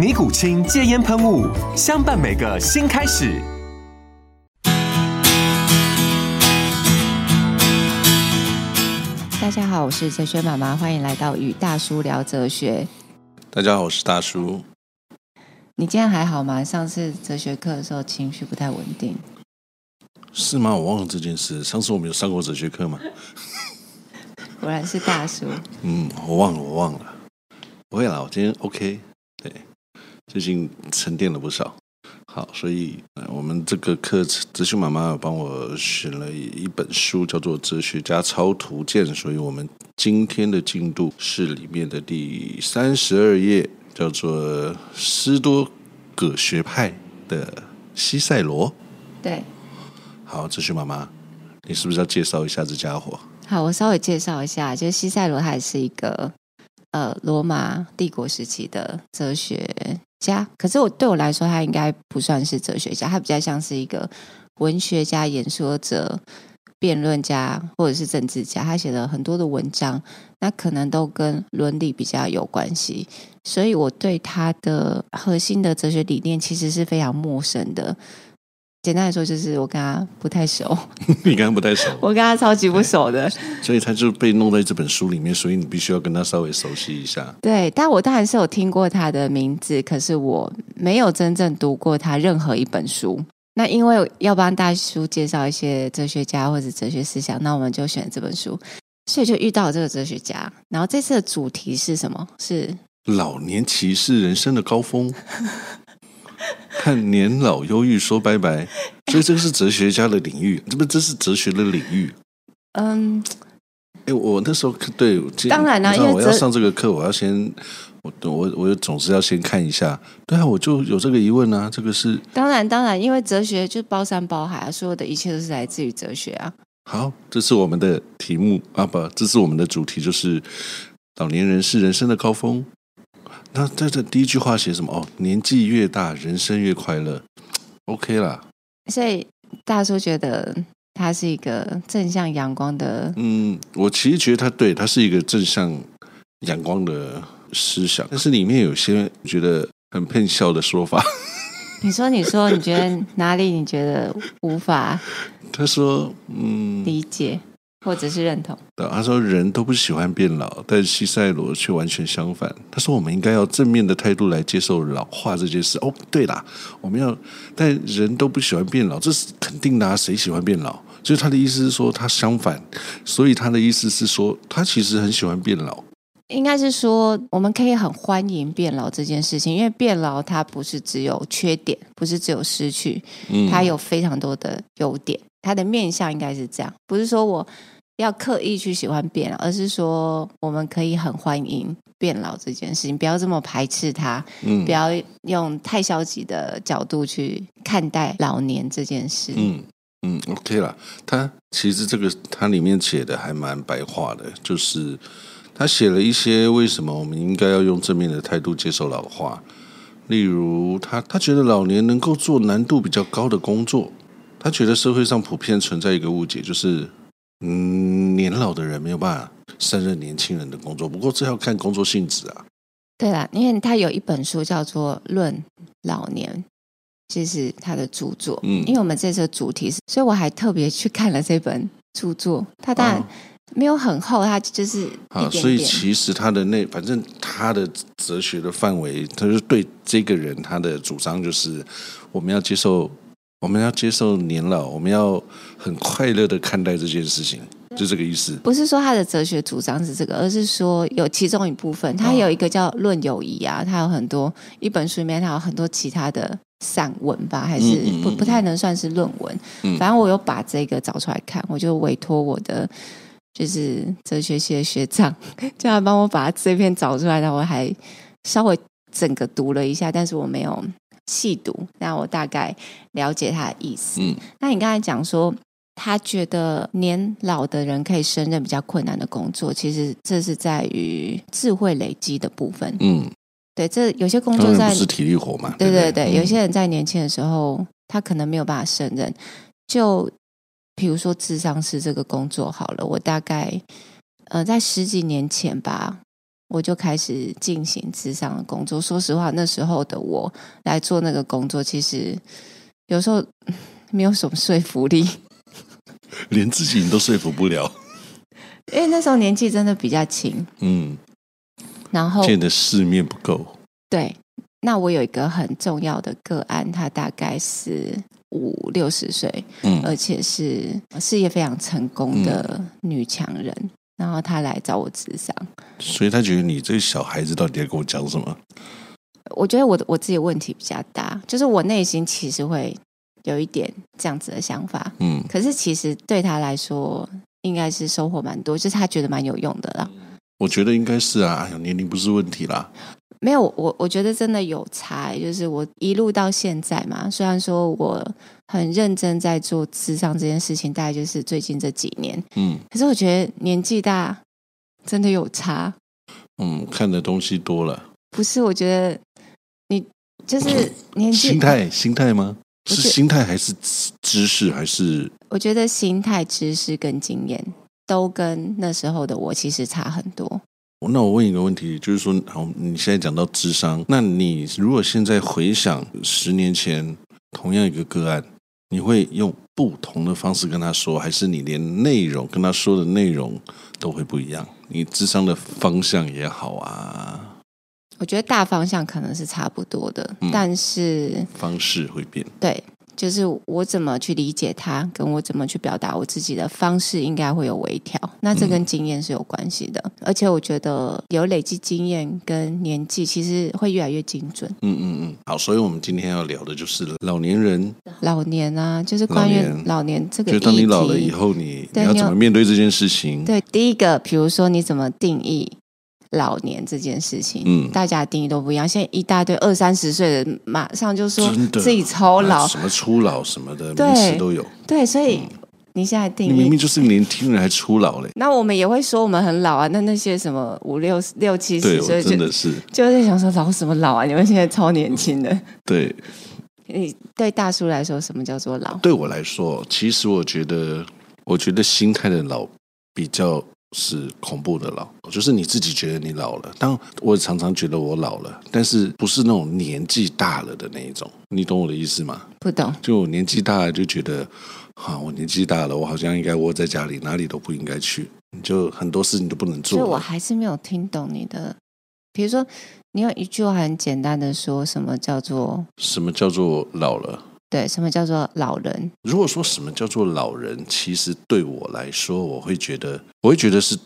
尼古清戒烟喷雾，相伴每个新开始。大家好，我是哲学妈妈，欢迎来到与大叔聊哲学。大家好，我是大叔。你今天还好吗？上次哲学课的时候情绪不太稳定，是吗？我忘了这件事。上次我们有上过哲学课吗？果然是大叔。嗯，我忘了，我忘了。不会啦，我今天 OK。对。最近沉淀了不少，好，所以我们这个课，哲学妈妈有帮我选了一本书，叫做《哲学家超图鉴》，所以我们今天的进度是里面的第三十二页，叫做斯多葛学派的西塞罗。对，好，哲学妈妈，你是不是要介绍一下这家伙？好，我稍微介绍一下，就是西塞罗，他是一个呃罗马帝国时期的哲学家，可是我对我来说，他应该不算是哲学家，他比较像是一个文学家、演说者、辩论家或者是政治家。他写了很多的文章，那可能都跟伦理比较有关系，所以我对他的核心的哲学理念其实是非常陌生的。简单来说，就是我跟他不太熟。你跟他不太熟，我跟他超级不熟的，所以他就被弄在这本书里面，所以你必须要跟他稍微熟悉一下。对，但我当然是有听过他的名字，可是我没有真正读过他任何一本书。那因为要帮大叔介绍一些哲学家或者哲学思想，那我们就选这本书，所以就遇到了这个哲学家。然后这次的主题是什么？是老年歧视人生的高峰。看年老忧郁说拜拜，所以这个是哲学家的领域，这不这是哲学的领域。嗯，哎，我那时候对，当然啦，因为我要上这个课，我要先，我我我总是要先看一下。对啊，我就有这个疑问啊，这个是当然当然，因为哲学就包山包海啊，所有的一切都是来自于哲学啊。好，这是我们的题目啊，不，这是我们的主题，就是老年人是人生的高峰。那在这第一句话写什么？哦，年纪越大，人生越快乐。OK 啦。所以大叔觉得他是一个正向阳光的。嗯，我其实觉得他对他是一个正向阳光的思想，但是里面有些觉得很喷笑的说法。你说，你说，你觉得哪里你觉得无法？他说，嗯，理解。或者是认同。对他说人都不喜欢变老，但西塞罗却完全相反。他说我们应该要正面的态度来接受老化这件事。哦，对啦，我们要，但人都不喜欢变老，这是肯定的啊。谁喜欢变老？就是他的意思是说他相反，所以他的意思是说他其实很喜欢变老。应该是说我们可以很欢迎变老这件事情，因为变老它不是只有缺点，不是只有失去，它有非常多的优点。它的面相应该是这样，不是说我要刻意去喜欢变老，而是说我们可以很欢迎变老这件事情，不要这么排斥它，嗯，不要用太消极的角度去看待老年这件事。嗯嗯，OK 啦，他其实这个他里面写的还蛮白话的，就是他写了一些为什么我们应该要用正面的态度接受老化，例如他他觉得老年能够做难度比较高的工作。他觉得社会上普遍存在一个误解，就是嗯，年老的人没有办法胜任年轻人的工作。不过这要看工作性质啊。对啦，因为他有一本书叫做《论老年》，这是他的著作。嗯，因为我们这次的主题是，所以我还特别去看了这本著作。他当然没有很厚，他就是啊，所以其实他的那反正他的哲学的范围，他就是对这个人他的主张就是我们要接受。我们要接受年老，我们要很快乐的看待这件事情，就这个意思。不是说他的哲学主张是这个，而是说有其中一部分，他有一个叫《论友谊》啊，他有很多一本书里面，他有很多其他的散文吧，还是不不太能算是论文。反正我有把这个找出来看，我就委托我的就是哲学系的学长，叫他帮我把这篇找出来，然后我还稍微整个读了一下，但是我没有。细读，那我大概了解他的意思。嗯，那你刚才讲说，他觉得年老的人可以胜任比较困难的工作，其实这是在于智慧累积的部分。嗯，对，这有些工作在是体力活嘛？对对对，对，有些人在年轻的时候，他可能没有办法胜任。就比如说智商师这个工作好了，我大概呃在十几年前吧。我就开始进行智商的工作。说实话，那时候的我来做那个工作，其实有时候没有什么说服力，连自己你都说服不了。因为那时候年纪真的比较轻，嗯，然后见的世面不够。对，那我有一个很重要的个案，他大概是五六十岁，嗯，而且是事业非常成功的女强人。嗯然后他来找我咨商，所以他觉得你这个小孩子到底在跟我讲什么？我觉得我的我自己问题比较大，就是我内心其实会有一点这样子的想法，嗯，可是其实对他来说应该是收获蛮多，就是他觉得蛮有用的啦。我觉得应该是啊，哎呀，年龄不是问题啦。没有，我我觉得真的有差，就是我一路到现在嘛，虽然说我很认真在做智商这件事情，大概就是最近这几年，嗯，可是我觉得年纪大真的有差，嗯，看的东西多了，不是？我觉得你就是 年纪心态，心态吗？是心态还是知识还是？我觉得心态、知识跟经验都跟那时候的我其实差很多。那我问一个问题，就是说，好，你现在讲到智商，那你如果现在回想十年前同样一个个案，你会用不同的方式跟他说，还是你连内容跟他说的内容都会不一样？你智商的方向也好啊，我觉得大方向可能是差不多的，嗯，但是方式会变，对。就是我怎么去理解他，跟我怎么去表达我自己的方式，应该会有微调。那这跟经验是有关系的，嗯、而且我觉得有累积经验跟年纪，其实会越来越精准。嗯嗯嗯，好，所以我们今天要聊的就是老年人，老年啊，就是关于老年这个。就当你老了以后你，你你要怎么面对这件事情？对，第一个，比如说你怎么定义？老年这件事情，嗯，大家的定义都不一样。现在一大堆二三十岁的，马上就说自己超老，什么初老什么的，名词都有。对，所以你现在定义，你明明就是年轻人，还初老嘞。那我们也会说我们很老啊。那那些什么五六六七十岁，真的是就在想说老什么老啊？你们现在超年轻的。对，你对大叔来说，什么叫做老？对我来说，其实我觉得，我觉得心态的老比较。是恐怖的老，就是你自己觉得你老了。当我常常觉得我老了，但是不是那种年纪大了的那一种。你懂我的意思吗？不懂。就我年纪大了，就觉得，啊，我年纪大了，我好像应该窝在家里，哪里都不应该去，你就很多事情都不能做。所以我还是没有听懂你的。比如说，你有一句话很简单的说，什么叫做什么叫做老了？对，什么叫做老人？如果说什么叫做老人，其实对我来说，我会觉得，我会觉得是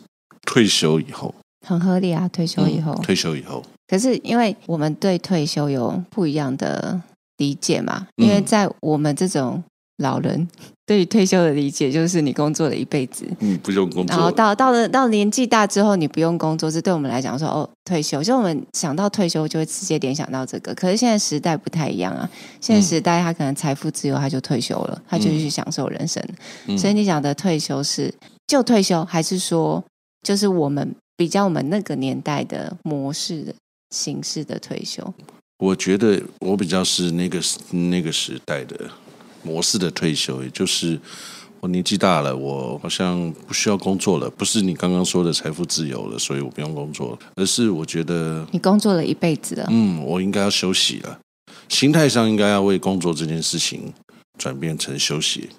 退休以后，很合理啊。退休以后，嗯，退休以后。可是因为我们对退休有不一样的理解嘛，因为在我们这种。老人 对于退休的理解就是你工作了一辈子，嗯，不用工作，然后到到了到年纪大之后，你不用工作，这对我们来讲说哦，退休，就我们想到退休就会直接联想到这个。可是现在时代不太一样啊，现在时代他可能财富自由，他就退休了，他就去享受人生。嗯，所以你讲的退休是就退休，还是说就是我们比较我们那个年代的模式的形式的退休？我觉得我比较是那个那个时代的。模式的退休，也就是我年纪大了，我好像不需要工作了。不是你刚刚说的财富自由了，所以我不用工作了，而是我觉得你工作了一辈子了，嗯，我应该要休息了。心态上应该要为工作这件事情转变成休息。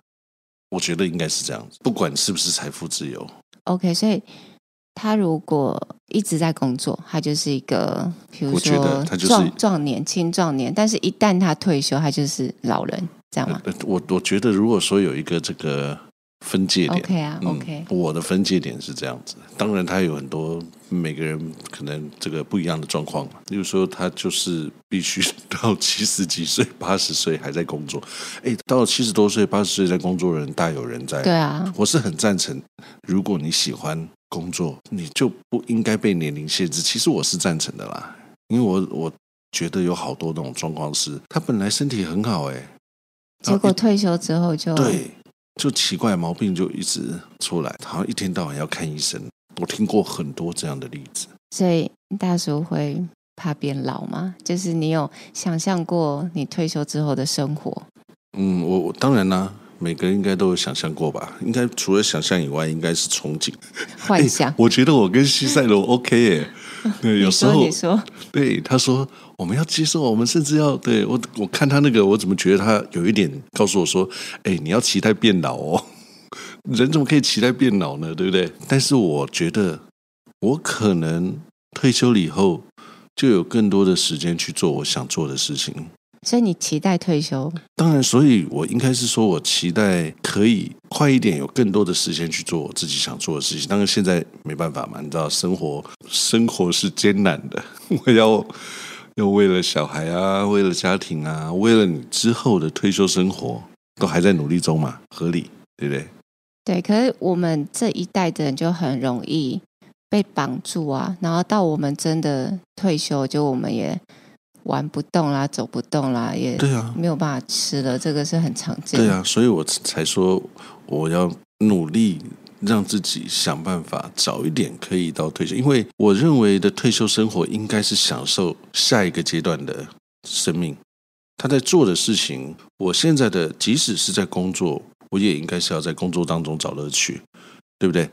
我觉得应该是这样子，不管是不是财富自由。OK，所以他如果一直在工作，他就是一个，比如说壮壮年、青壮年，但是一旦他退休，他就是老人。这样吗？我我觉得，如果说有一个这个分界点，OK 啊，OK，嗯，我的分界点是这样子。当然，他有很多每个人可能这个不一样的状况嘛。例如说，他就是必须 到七十几岁、八十岁还在工作。哎，到了七十多岁、八十岁在工作的人大有人在。对啊，我是很赞成，如果你喜欢工作，你就不应该被年龄限制。其实我是赞成的啦，因为我我觉得有好多那种状况是，他本来身体很好，哎。结果退休之后就对，就奇怪毛病就一直出来，好像一天到晚要看医生。我听过很多这样的例子。所以大叔会怕变老吗？就是你有想象过你退休之后的生活？嗯，我我当然啦，每个人应该都有想象过吧？应该除了想象以外，应该是憧憬、幻想。我觉得我跟西塞罗 OK 耶。对，有时候你说，对他说，我们要接受，我们甚至要对我，我看他那个，我怎么觉得他有一点告诉我说，哎，你要期待变老哦，人怎么可以期待变老呢？对不对？但是我觉得，我可能退休了以后，就有更多的时间去做我想做的事情。所以你期待退休？当然，所以我应该是说，我期待可以快一点，有更多的时间去做我自己想做的事情。当然，现在没办法嘛，你知道，生活生活是艰难的。我要要为了小孩啊，为了家庭啊，为了你之后的退休生活，都还在努力中嘛，合理，对不对？对。可是我们这一代的人就很容易被绑住啊，然后到我们真的退休，就我们也。玩不动啦，走不动啦，也对啊，没有办法吃了，这个是很常见的。对啊，所以我才说我要努力让自己想办法早一点可以到退休，因为我认为的退休生活应该是享受下一个阶段的生命。他在做的事情，我现在的即使是在工作，我也应该是要在工作当中找乐趣，对不对？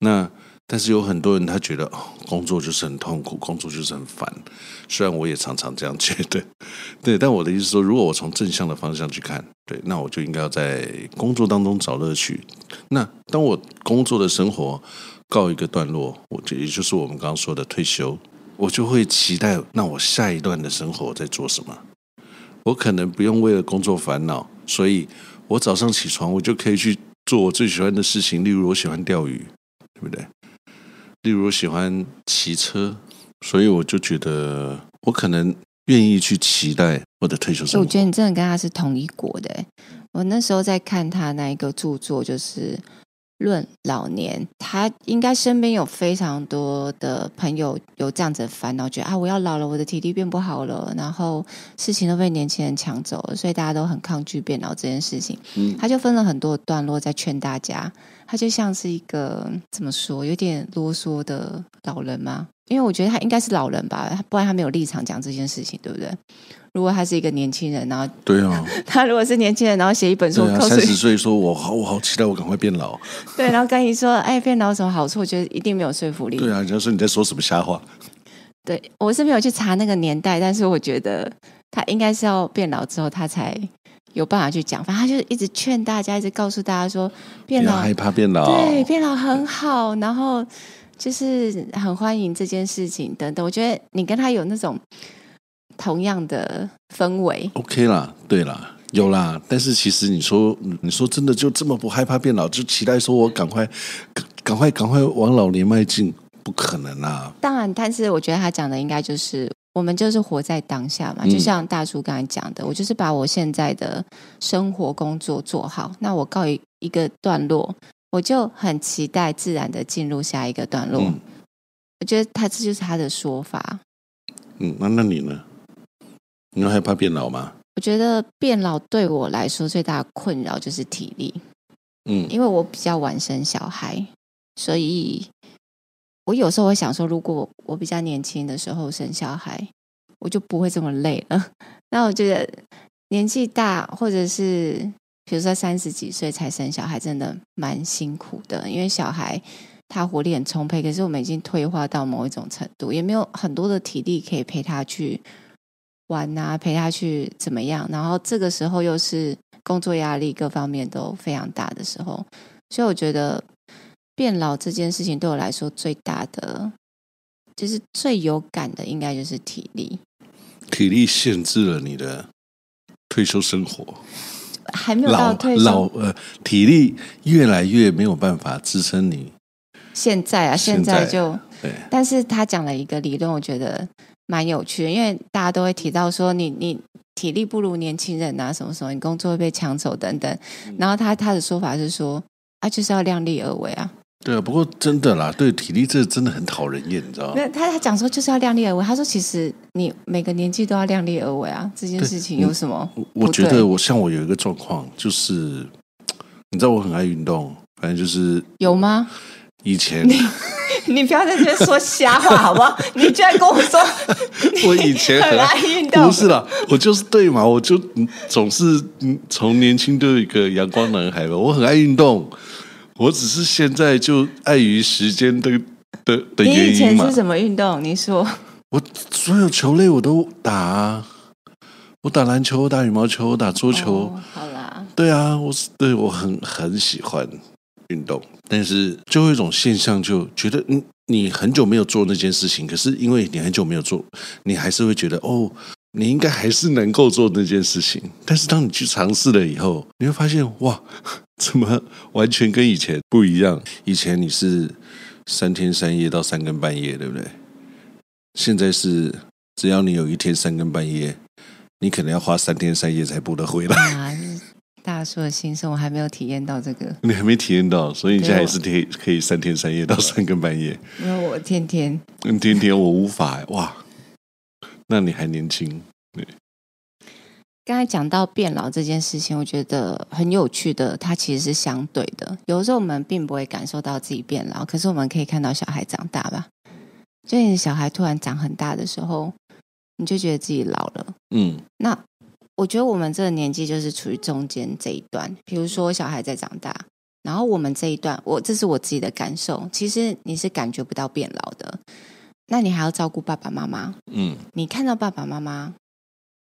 那。但是有很多人他觉得哦，工作就是很痛苦，工作就是很烦。虽然我也常常这样觉得，对。但我的意思说，如果我从正向的方向去看，对，那我就应该要在工作当中找乐趣。那当我工作的生活告一个段落，我觉得也就是我们刚刚说的退休，我就会期待，那我下一段的生活在做什么？我可能不用为了工作烦恼，所以我早上起床，我就可以去做我最喜欢的事情，例如我喜欢钓鱼，对不对？例如喜欢骑车，所以我就觉得我可能愿意去期待我的退休生活。我觉得你真的跟他是同一国的。我那时候在看他那一个著作，就是。论老年，他应该身边有非常多的朋友有这样子的烦恼，觉得啊，我要老了，我的体力变不好了，然后事情都被年轻人抢走了，所以大家都很抗拒变老这件事情。嗯，他就分了很多段落在劝大家，他就像是一个怎么说，有点啰嗦的老人吗？因为我觉得他应该是老人吧，不然他没有立场讲这件事情，对不对？如果他是一个年轻人，然后对啊，他如果是年轻人，然后写一本书，三十岁说我好，我好期待我赶快变老。对，然后跟你说，哎，变老有什么好处？我觉得一定没有说服力。对啊，你要说你在说什么瞎话？对，我是没有去查那个年代，但是我觉得他应该是要变老之后，他才有办法去讲。反正他就一直劝大家，一直告诉大家说，变老害怕变老，对，变老很好，然后就是很欢迎这件事情等等。我觉得你跟他有那种。同样的氛围，OK 啦，对啦，有啦。但是其实你说，你说真的就这么不害怕变老，就期待说我赶快、赶快、赶快往老年迈进，不可能啦。当然，但是我觉得他讲的应该就是我们就是活在当下嘛。就像大叔刚才讲的，嗯、我就是把我现在的生活工作做好，那我告一一个段落，我就很期待自然的进入下一个段落。嗯、我觉得他这就是他的说法。嗯，那那你呢？你会害怕变老吗？我觉得变老对我来说最大的困扰就是体力。嗯，因为我比较晚生小孩，所以我有时候会想说，如果我比较年轻的时候生小孩，我就不会这么累了。那我觉得年纪大，或者是比如说三十几岁才生小孩，真的蛮辛苦的。因为小孩他活力很充沛，可是我们已经退化到某一种程度，也没有很多的体力可以陪他去。玩啊，陪他去怎么样？然后这个时候又是工作压力各方面都非常大的时候，所以我觉得变老这件事情对我来说最大的，就是最有感的，应该就是体力。体力限制了你的退休生活。还没有到退休，老呃体力越来越没有办法支撑你。现在啊，现在就对，但是他讲了一个理论，我觉得蛮有趣的，因为大家都会提到说你你体力不如年轻人啊，什么什么，你工作会被抢走等等。然后他他的说法是说，啊，就是要量力而为啊。对啊，不过真的啦，对体力这真的很讨人厌，你知道吗？他他讲说就是要量力而为，他说其实你每个年纪都要量力而为啊，这件事情有什么？我，我觉得我像我有一个状况，就是你知道我很爱运动，反正就是有吗？以前你 你不要在这边说瞎话好不好？你居然跟我说我以前很，很爱运动，不是啦，我就是对嘛，我就总是从年轻都有一个阳光男孩嘛，我很爱运动。我只是现在就碍于时间的的的原因嘛。你以前是什么运动？你说。我所有球类我都打啊，我打篮球，我打羽毛球，我打桌球。哦，好啦。对啊，我是对我很很喜欢运动，但是就会有一种现象，就觉得你你很久没有做那件事情，可是因为你很久没有做，你还是会觉得哦。你应该还是能够做那件事情，但是当你去尝试了以后，你会发现哇，怎么完全跟以前不一样？以前你是三天三夜到三更半夜，对不对？现在是只要你有一天三更半夜，你可能要花三天三夜才补得回来。啊，大叔的心声，我还没有体验到这个，你还没体验到，所以你现在还是可以可以三天三夜到三更半夜。因为我天天，嗯，天天我无法哇。那你还年轻，对。刚才讲到变老这件事情，我觉得很有趣的，它其实是相对的。有的时候我们并不会感受到自己变老，可是我们可以看到小孩长大吧。就你小孩突然长很大的时候，你就觉得自己老了。嗯，那我觉得我们这个年纪就是处于中间这一段。比如说小孩在长大，然后我们这一段，我这是我自己的感受，其实你是感觉不到变老的。那你还要照顾爸爸妈妈，嗯，你看到爸爸妈妈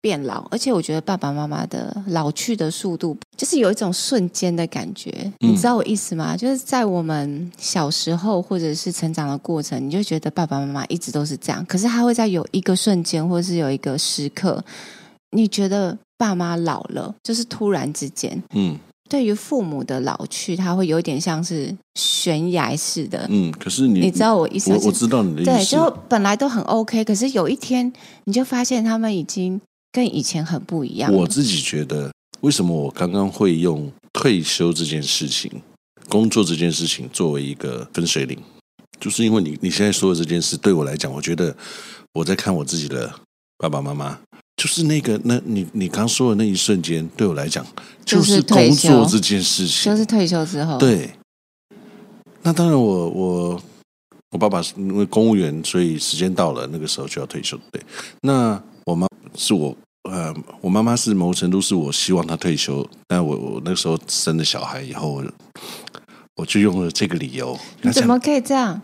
变老，而且我觉得爸爸妈妈的老去的速度，就是有一种瞬间的感觉，嗯，你知道我意思吗？就是在我们小时候或者是成长的过程，你就觉得爸爸妈妈一直都是这样，可是他会在有一个瞬间，或者是有一个时刻，你觉得爸妈老了，就是突然之间，嗯。对于父母的老去，他会有点像是悬崖似的。嗯，可是你，你知道我意思？我我知道你的意思。对，就本来都很 OK，可是有一天你就发现他们已经跟以前很不一样。我自己觉得，为什么我刚刚会用退休这件事情、工作这件事情作为一个分水岭，就是因为你你现在说的这件事，对我来讲，我觉得我在看我自己的爸爸妈妈。就是那个，那你你刚说的那一瞬间，对我来讲，就是工作这件事情，就是退休之后。对，那当然我，我我我爸爸是因为公务员，所以时间到了，那个时候就要退休。对，那我妈是我呃，我妈妈是某程度是我希望她退休，但我我那时候生了小孩以后，我就用了这个理由。你怎么可以这样？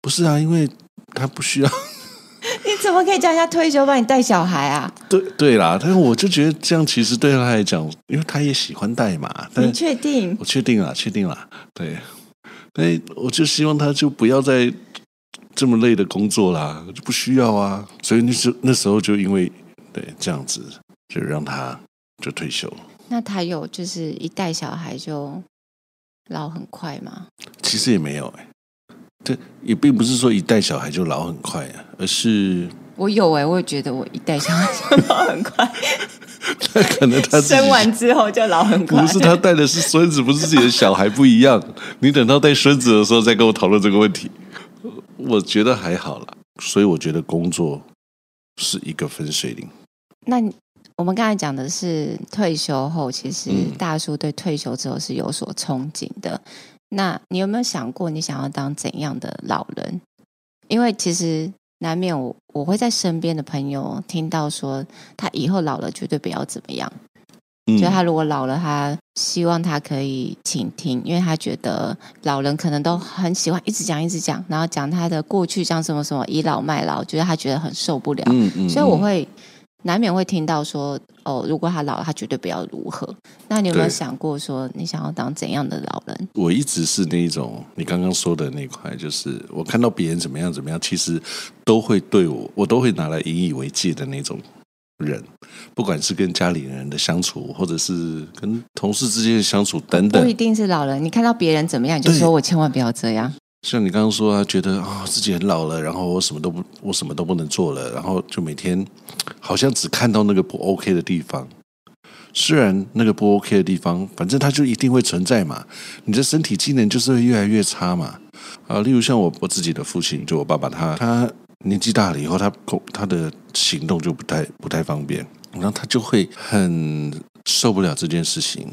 不是啊，因为她不需要。你怎么可以叫人家退休帮你带小孩啊？对对啦，但是我就觉得这样其实对他来讲，因为他也喜欢带嘛。你确定？我确定了，确定了。对，哎，我就希望他就不要再这么累的工作啦，就不需要啊。所以那时那时候就因为对这样子，就让他就退休。那他有就是一带小孩就老很快吗？其实也没有哎。这也并不是说一带小孩就老很快啊，而是我有哎、欸，我也觉得我一带小孩就老很快。那可能他生完之后就老很快，不是他带的是孙子，不是自己的小孩不一样。你等到带孙子的时候再跟我讨论这个问题，我觉得还好啦。所以我觉得工作是一个分水岭。那我们刚才讲的是退休后，其实大叔对退休之后是有所憧憬的。那你有没有想过，你想要当怎样的老人？因为其实难免我我会在身边的朋友听到说，他以后老了绝对不要怎么样。嗯，就他如果老了，他希望他可以倾听，因为他觉得老人可能都很喜欢一直讲一直讲，然后讲他的过去，讲什么什么倚老卖老，觉得他觉得很受不了。嗯嗯，所以我会。难免会听到说哦，如果他老了，他绝对不要如何。那你有没有想过说，你想要当怎样的老人？我一直是那一种你刚刚说的那块，就是我看到别人怎么样怎么样，其实都会对我，我都会拿来引以为戒的那种人，不管是跟家里人的相处，或者是跟同事之间的相处等等，不一定是老人。你看到别人怎么样，你就说我千万不要这样。像你刚刚说啊，觉得啊、自己很老了，然后我什么都不，我什么都不能做了，然后就每天好像只看到那个不 OK 的地方。虽然那个不 OK 的地方，反正它就一定会存在嘛。你的身体机能就是会越来越差嘛。啊，例如像我我自己的父亲，就我爸爸他，他他年纪大了以后，他他的行动就不太不太方便，然后他就会很受不了这件事情。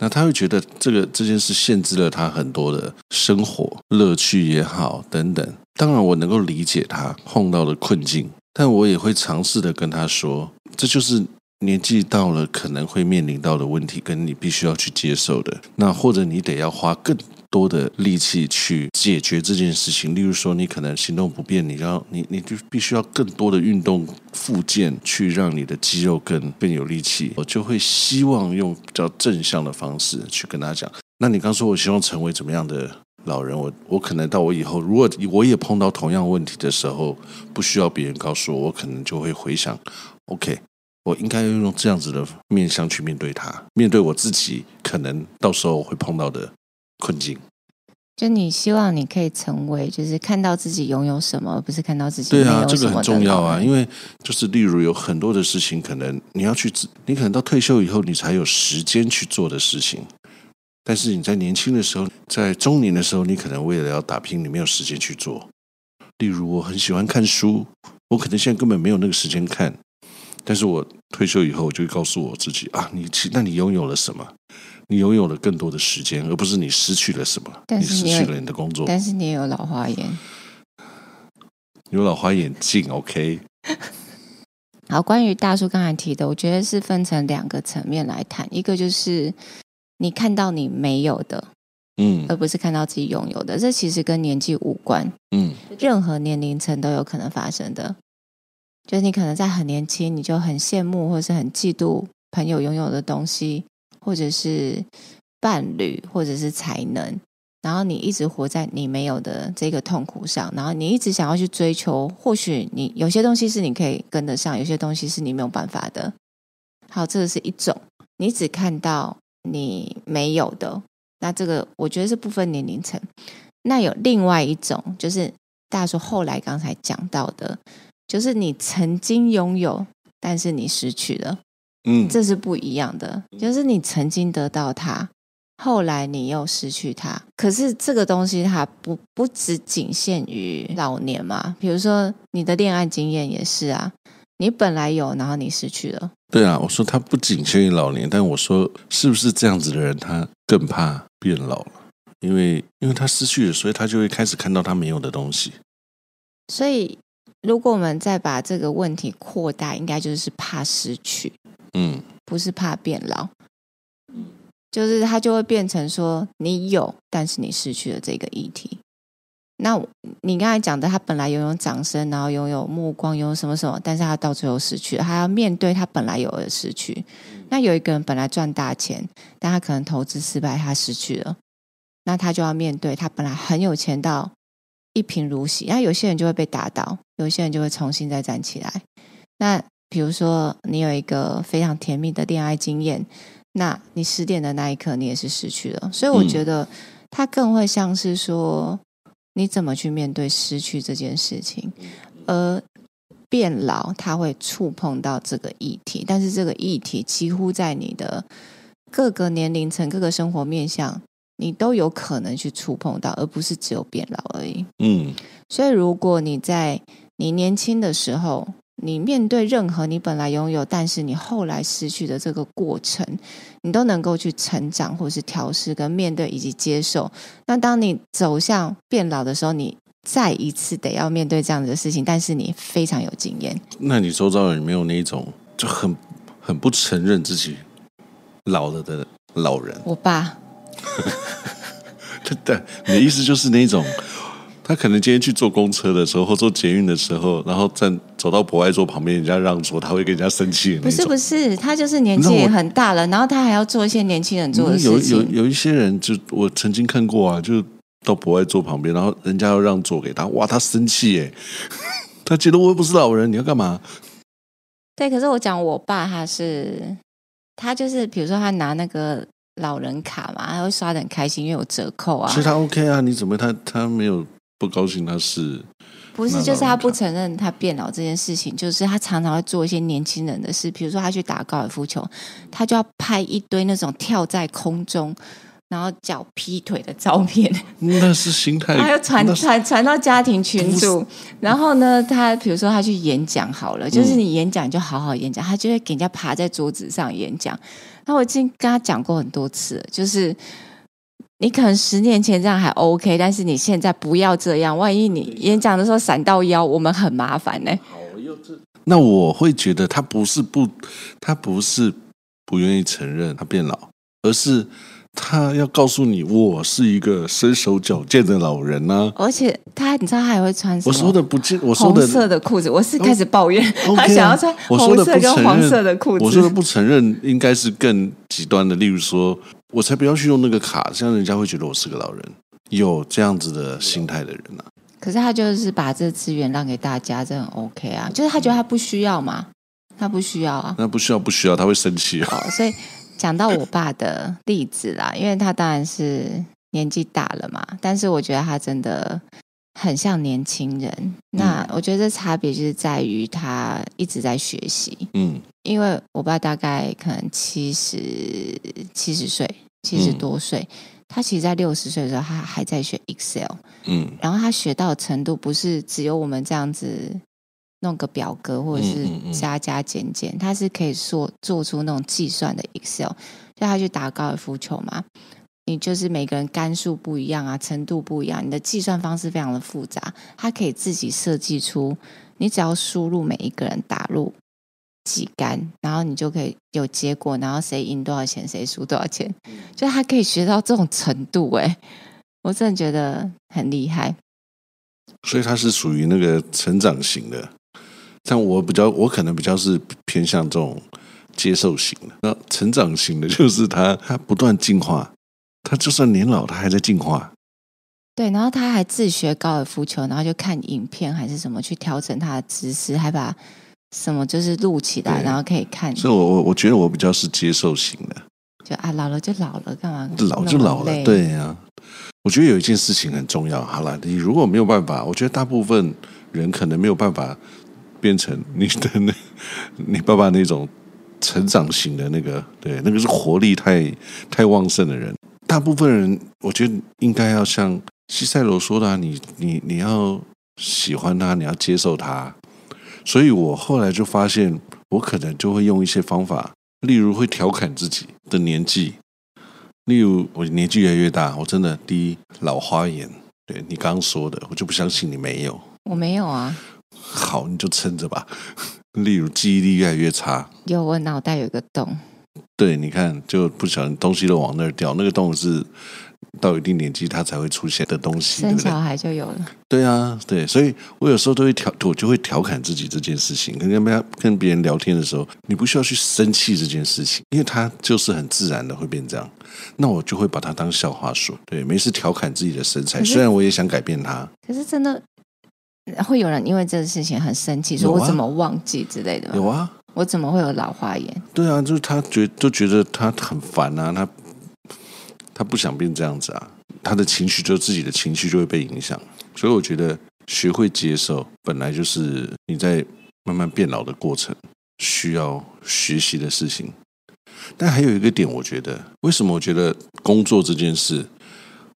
那他会觉得这个这件事限制了他很多的生活乐趣也好等等。当然，我能够理解他碰到的困境，但我也会尝试的跟他说，这就是年纪到了可能会面临到的问题，跟你必须要去接受的。那或者你得要花更多的力气去解决这件事情，例如说，你可能行动不便，你要你你就必须要更多的运动附件，去让你的肌肉更更有力气。我就会希望用比较正向的方式去跟他讲。那你刚说，我希望成为怎么样的老人？我我可能到我以后，如果我也碰到同样问题的时候，不需要别人告诉我，我可能就会回想，OK，我应该用这样子的面向去面对他，面对我自己可能到时候会碰到的。困境，就你希望你可以成为，就是看到自己拥有什么，而不是看到自己。对啊，这个很重要啊，因为就是例如有很多的事情，可能你要去，你可能到退休以后，你才有时间去做的事情。但是你在年轻的时候，在中年的时候，你可能为了要打拼，你没有时间去做。例如，我很喜欢看书，我可能现在根本没有那个时间看。但是我退休以后，我就会告诉我自己啊，你那你拥有了什么？你拥有了更多的时间，而不是你失去了什么。但是你，你失去了你的工作，但是你也有老花眼，有老花眼镜。OK。好，关于大叔刚才提的，我觉得是分成两个层面来谈。一个就是你看到你没有的，嗯，而不是看到自己拥有的。这其实跟年纪无关，嗯，任何年龄层都有可能发生的。就是你可能在很年轻，你就很羡慕或是很嫉妒朋友拥有的东西。或者是伴侣，或者是才能，然后你一直活在你没有的这个痛苦上，然后你一直想要去追求，或许你有些东西是你可以跟得上，有些东西是你没有办法的。好，这个是一种，你只看到你没有的，那这个我觉得是不分年龄层。那有另外一种，就是大叔后来刚才讲到的，就是你曾经拥有，但是你失去了。嗯，这是不一样的，就是你曾经得到它，后来你又失去它。可是这个东西它不不只仅限于老年嘛，比如说你的恋爱经验也是啊，你本来有，然后你失去了。对啊，我说他不仅限于老年，但我说是不是这样子的人，他更怕变老了，因为因为他失去了，所以他就会开始看到他没有的东西。所以如果我们再把这个问题扩大，应该就是怕失去。嗯，不是怕变老，就是它就会变成说你有，但是你失去了这个议题。那你刚才讲的，他本来拥有掌声，然后拥有目光，拥有什么什么，但是他到最后失去了，他要面对他本来有的失去。那有一个人本来赚大钱，但他可能投资失败，他失去了，那他就要面对他本来很有钱到一贫如洗。那有些人就会被打倒，有些人就会重新再站起来。那比如说，你有一个非常甜蜜的恋爱经验，那你失恋的那一刻，你也是失去了。所以我觉得，它更会像是说，你怎么去面对失去这件事情，而变老，它会触碰到这个议题。但是这个议题几乎在你的各个年龄层、各个生活面向，你都有可能去触碰到，而不是只有变老而已。嗯，所以如果你在你年轻的时候，你面对任何你本来拥有，但是你后来失去的这个过程，你都能够去成长，或是调试跟面对以及接受。那当你走向变老的时候，你再一次得要面对这样子的事情，但是你非常有经验。那你周遭有没有那种就很很不承认自己老了的老人？我爸。对对，你的意思就是那种。他可能今天去坐公车的时候，或坐捷运的时候，然后站走到博爱座旁边，人家让座，他会跟人家生气。不是不是，他就是年纪也很大了，然后他还要做一些年轻人做的事情。有有有一些人，就我曾经看过啊，就到博爱座旁边，然后人家要让座给他，哇，他生气耶，他觉得我又不是老人，你要干嘛？对，可是我讲我爸，他是他就是，比如说他拿那个老人卡嘛，他会刷的很开心，因为有折扣啊。其实他 OK 啊，你怎么他他没有不高兴？他是不是就是他不承认他变老这件事情？就是他常常会做一些年轻人的事，比如说他去打高尔夫球，他就要拍一堆那种跳在空中。然后脚劈腿的照片，那是心态。他又传传传到家庭群组，然后呢，他比如说他去演讲好了，就是你演讲就好好演讲，他就会给人家爬在桌子上演讲。那我已经跟他讲过很多次了，就是你可能十年前这样还 OK，但是你现在不要这样，万一你演讲的时候闪到腰，我们很麻烦呢。那我会觉得他不是不，他不是不愿意承认他变老，而是。他要告诉你，我是一个身手矫健的老人呢、啊。而且他，你知道他还会穿什么？我说的不见，我说的红色的裤子。我是开始抱怨、哦、他想要穿红色跟黄色的裤子。我说的不承认，应该是更极端的。例如说，我才不要去用那个卡，这样人家会觉得我是个老人。有这样子的心态的人呢、啊？可是他就是把这资源让给大家，这很 OK 啊。就是他觉得他不需要嘛，他不需要啊。那不需要，不需要，他会生气啊。哦、所以。讲到我爸的例子啦，因为他当然是年纪大了嘛，但是我觉得他真的很像年轻人。那我觉得这差别就是在于他一直在学习。嗯，因为我爸大概可能七十七十岁，七十多岁，他其实在六十岁的时候，他还在学 Excel。嗯，然后他学到的程度不是只有我们这样子。弄个表格或者是加加减减，他是可以做做出那种计算的 Excel。就他去打高尔夫球嘛，你就是每个人杆数不一样啊，程度不一样，你的计算方式非常的复杂。他可以自己设计出，你只要输入每一个人打入几杆，然后你就可以有结果，然后谁赢多少钱，谁输多少钱，就他可以学到这种程度，哎，我真的觉得很厉害。所以他是属于那个成长型的。但我比较，我可能比较是偏向这种接受型的。那成长型的，就是他他不断进化，他就算年老，他还在进化。对，然后他还自学高尔夫球，然后就看影片还是什么去调整他的姿势，还把什么就是录起来，然后可以看。所以我我我觉得我比较是接受型的。就啊，老了就老了，干嘛？老就老了，对呀、啊。我觉得有一件事情很重要。好了，你如果没有办法，我觉得大部分人可能没有办法。变成你的那，你爸爸那种成长型的那个，对，那个是活力太太旺盛的人。大部分人，我觉得应该要像西塞罗说的啊，你你你要喜欢他，你要接受他。所以我后来就发现，我可能就会用一些方法，例如会调侃自己的年纪，例如我年纪越来越大，我真的第一老花眼，对你刚刚说的，我就不相信你没有，我没有啊。好，你就撑着吧。例如记忆力越来越差，有我脑袋有个洞。对，你看就不小心东西都往那儿掉，那个洞是到一定年纪它才会出现的东西。生小孩就有了。对啊，对，所以我有时候都会调，我就会调侃自己这件事情。跟跟别跟别人聊天的时候，你不需要去生气这件事情，因为它就是很自然的会变这样。那我就会把它当笑话说。对，没事调侃自己的身材，虽然我也想改变它，可是真的。会有人因为这个事情很生气，说我怎么忘记之类的吗？有啊，我怎么会有老花眼？对啊，就是他觉就觉得他很烦啊，他他不想变这样子啊，他的情绪就自己的情绪就会被影响。所以我觉得学会接受，本来就是你在慢慢变老的过程需要学习的事情。但还有一个点，我觉得为什么我觉得工作这件事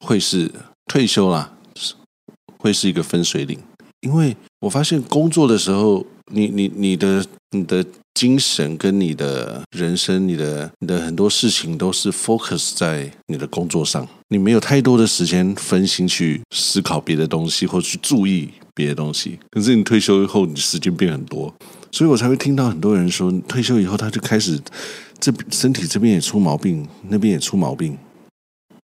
会是退休啦，会是一个分水岭。因为我发现工作的时候，你你你的你的精神跟你的人生，你的你的很多事情都是 focus 在你的工作上，你没有太多的时间分心去思考别的东西，或去注意别的东西。可是你退休以后，你时间变很多，所以我才会听到很多人说，退休以后他就开始这身体这边也出毛病，那边也出毛病。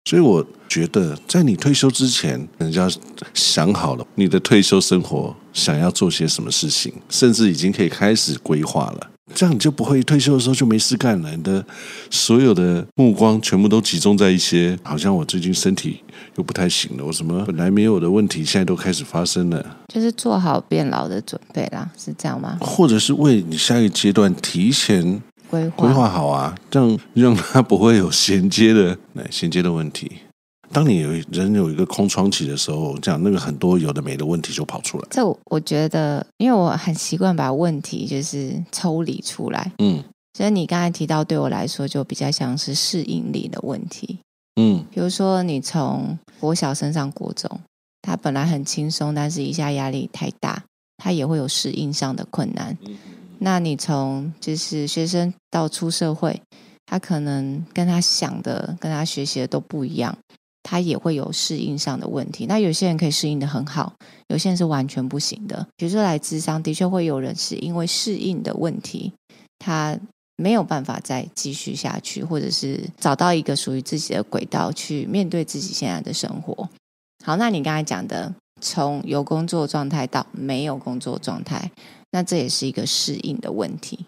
所以我觉得，在你退休之前，人家想好了你的退休生活想要做些什么事情，甚至已经可以开始规划了。这样你就不会退休的时候就没事干了。你的所有的目光全部都集中在一些，好像我最近身体又不太行了，我什么本来没有的问题，现在都开始发生了。就是做好变老的准备啦，是这样吗？或者是为你下一个阶段提前规划规划好啊，这样让他不会有衔接的来衔接的问题。当你有人有一个空窗期的时候，这样那个很多有的没的问题就跑出来。这我觉得，因为我很习惯把问题就是抽离出来。嗯，所以你刚才提到，对我来说就比较像是适应力的问题。嗯，比如说你从国小升上国中，他本来很轻松，但是一下压力太大，他也会有适应上的困难。嗯，那你从就是学生到出社会，他可能跟他想的、跟他学习的都不一样。他也会有适应上的问题。那有些人可以适应得很好，有些人是完全不行的。比如说来智商，的确会有人是因为适应的问题，他没有办法再继续下去，或者是找到一个属于自己的轨道去面对自己现在的生活。好，那你刚才讲的从有工作状态到没有工作状态，那这也是一个适应的问题。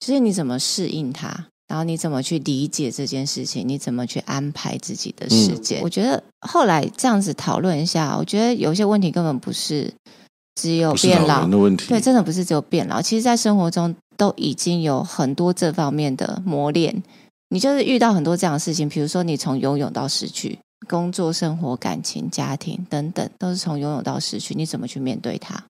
就是你怎么适应它？然后你怎么去理解这件事情？你怎么去安排自己的时间？嗯，我觉得后来这样子讨论一下，我觉得有些问题根本不是只有变老的问题，对，真的不是只有变老。其实，在生活中都已经有很多这方面的磨练。你就是遇到很多这样的事情，比如说你从拥有到失去，工作、生活、感情、家庭等等，都是从拥有到失去，你怎么去面对它？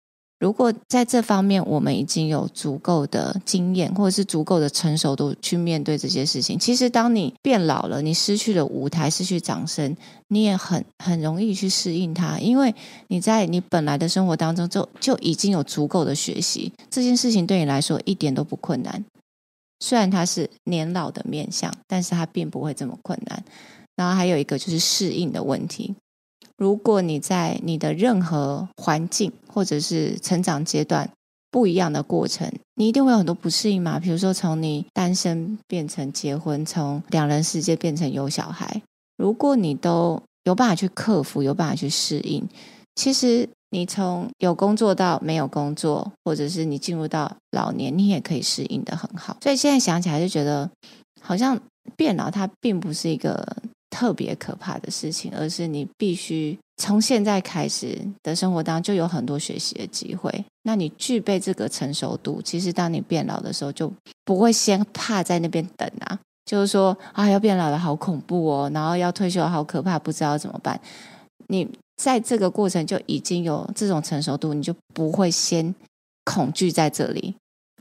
如果在这方面我们已经有足够的经验，或者是足够的成熟度去面对这些事情，其实当你变老了，你失去了舞台，失去掌声，你也很很容易去适应它，因为你在你本来的生活当中就就已经有足够的学习，这件事情对你来说一点都不困难。虽然它是年老的面相，但是它并不会这么困难。然后还有一个就是适应的问题。如果你在你的任何环境或者是成长阶段不一样的过程，你一定会有很多不适应嘛。比如说，从你单身变成结婚，从两人世界变成有小孩，如果你都有办法去克服，有办法去适应，其实你从有工作到没有工作，或者是你进入到老年，你也可以适应得很好。所以现在想起来就觉得，好像变老它并不是一个。特别可怕的事情，而是你必须从现在开始的生活当中就有很多学习的机会。那你具备这个成熟度，其实当你变老的时候，就不会先怕在那边等啊，就是说啊要变老了好恐怖哦，然后要退休好可怕，不知道怎么办。你在这个过程就已经有这种成熟度，你就不会先恐惧在这里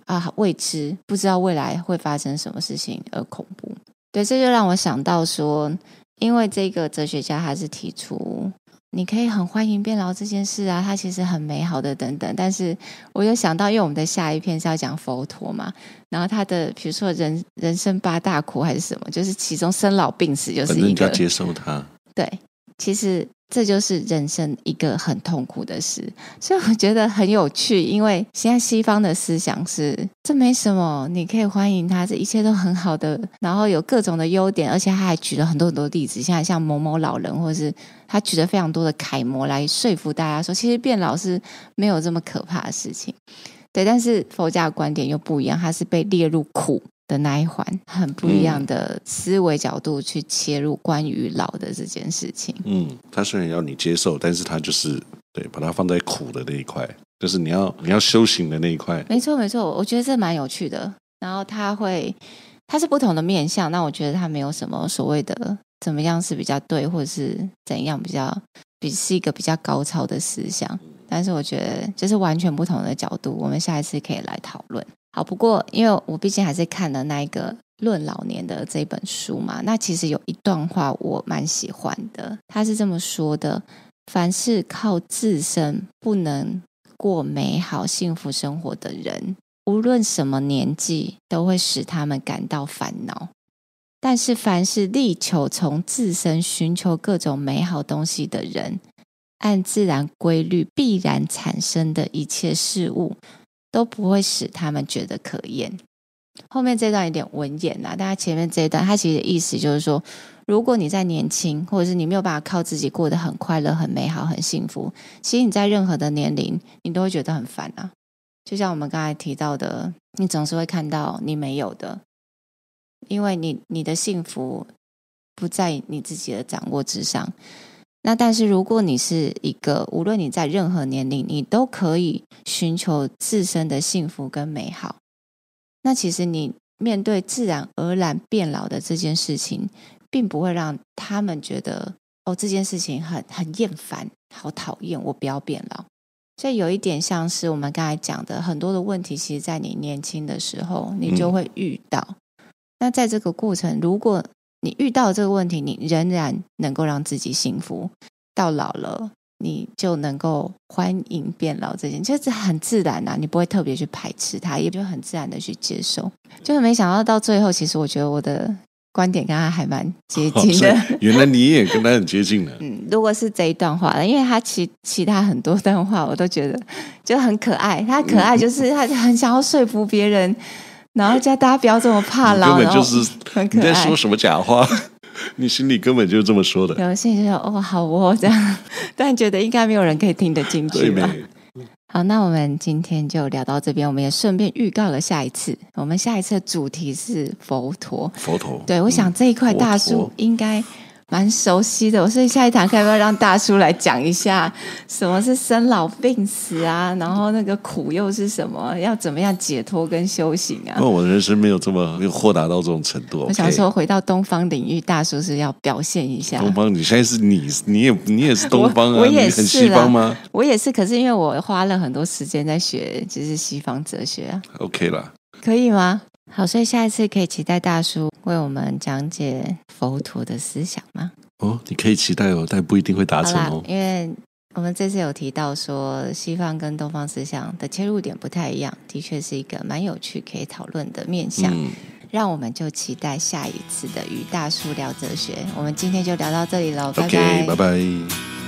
啊，未知不知道未来会发生什么事情而恐怖。对，这就让我想到说。因为这个哲学家他是提出，你可以很欢迎变老这件事啊，它其实很美好的等等。但是我有想到，因为我们的下一篇是要讲佛陀嘛，然后他的比如说人人生八大苦还是什么，就是其中生老病死就是一个，要接受它。对，其实。这就是人生一个很痛苦的事，所以我觉得很有趣。因为现在西方的思想是，这没什么，你可以欢迎他，这一切都很好的，然后有各种的优点，而且他还举了很多很多例子，现在像某某老人，或者是他举了非常多的楷模来说服大家说，其实变老是没有这么可怕的事情。对，但是佛家的观点又不一样，他是被列入苦。的那一环，很不一样的思维角度去切入关于老的这件事情。嗯，他虽然要你接受，但是他就是对，把它放在苦的那一块，就是你要你要修行的那一块。没错，没错，我觉得这蛮有趣的。然后他会，他是不同的面相，那我觉得他没有什么所谓的怎么样是比较对，或者是怎样比较比是一个比较高超的思想。但是我觉得就是完全不同的角度，我们下一次可以来讨论。好，不过因为我毕竟还是看了那一个《论老年》的这本书嘛，那其实有一段话我蛮喜欢的，他是这么说的：凡是靠自身不能过美好幸福生活的人，无论什么年纪，都会使他们感到烦恼；但是凡是力求从自身寻求各种美好东西的人，按自然规律必然产生的一切事物。都不会使他们觉得可厌。后面这段有点文言呐，但他前面这一段，他其实的意思就是说，如果你在年轻，或者是你没有办法靠自己过得很快乐、很美好、很幸福，其实你在任何的年龄，你都会觉得很烦啊。就像我们刚才提到的，你总是会看到你没有的，因为你你的幸福不在你自己的掌握之上。那但是如果你是一个，无论你在任何年龄，你都可以寻求自身的幸福跟美好。那其实你面对自然而然变老的这件事情，并不会让他们觉得哦，这件事情很很厌烦，好讨厌，我不要变老。所以有一点像是我们刚才讲的，很多的问题，其实在你年轻的时候，你就会遇到。嗯。那在这个过程，如果你遇到这个问题，你仍然能够让自己幸福，到老了，你就能够欢迎变老这件，就是很自然呐、啊，你不会特别去排斥它，也就很自然的去接受。就是没想到到最后，其实我觉得我的。观点跟他还蛮接 近的，哦，原来你也跟他很接近的。嗯，如果是这一段话，因为他其其他很多段话我都觉得就很可爱。他可爱就是 他很想要说服别人，嗯、然后叫大家不要这么怕老，根本就是很可爱。你在说什么假话？你心里根本就是这么说的。有心里就说哦，好哦这样，但觉得应该没有人可以听得进去吧。好，那我们今天就聊到这边。我们也顺便预告了下一次，我们下一次的主题是佛陀。佛陀，对，我想这一块大叔应该。蛮熟悉的，所以下一堂课要不要让大叔来讲一下什么是生老病死啊？然后那个苦又是什么？要怎么样解脱跟修行啊？那我的人生没有这么没有豁达到这种程度。我想说，回到东方领域，大叔是要表现一下。东方，你现在是你，你也你也是东方啊？我，我也是很西方吗？我也是，可是因为我花了很多时间在学，就是西方哲学啊。OK 啦，可以吗？好，所以下一次可以期待大叔为我们讲解佛陀的思想吗？哦，你可以期待哦，但不一定会达成哦。因为我们这次有提到说，西方跟东方思想的切入点不太一样，的确是一个蛮有趣可以讨论的面向。嗯，让我们就期待下一次的与大叔聊哲学。我们今天就聊到这里喽，拜拜，拜拜。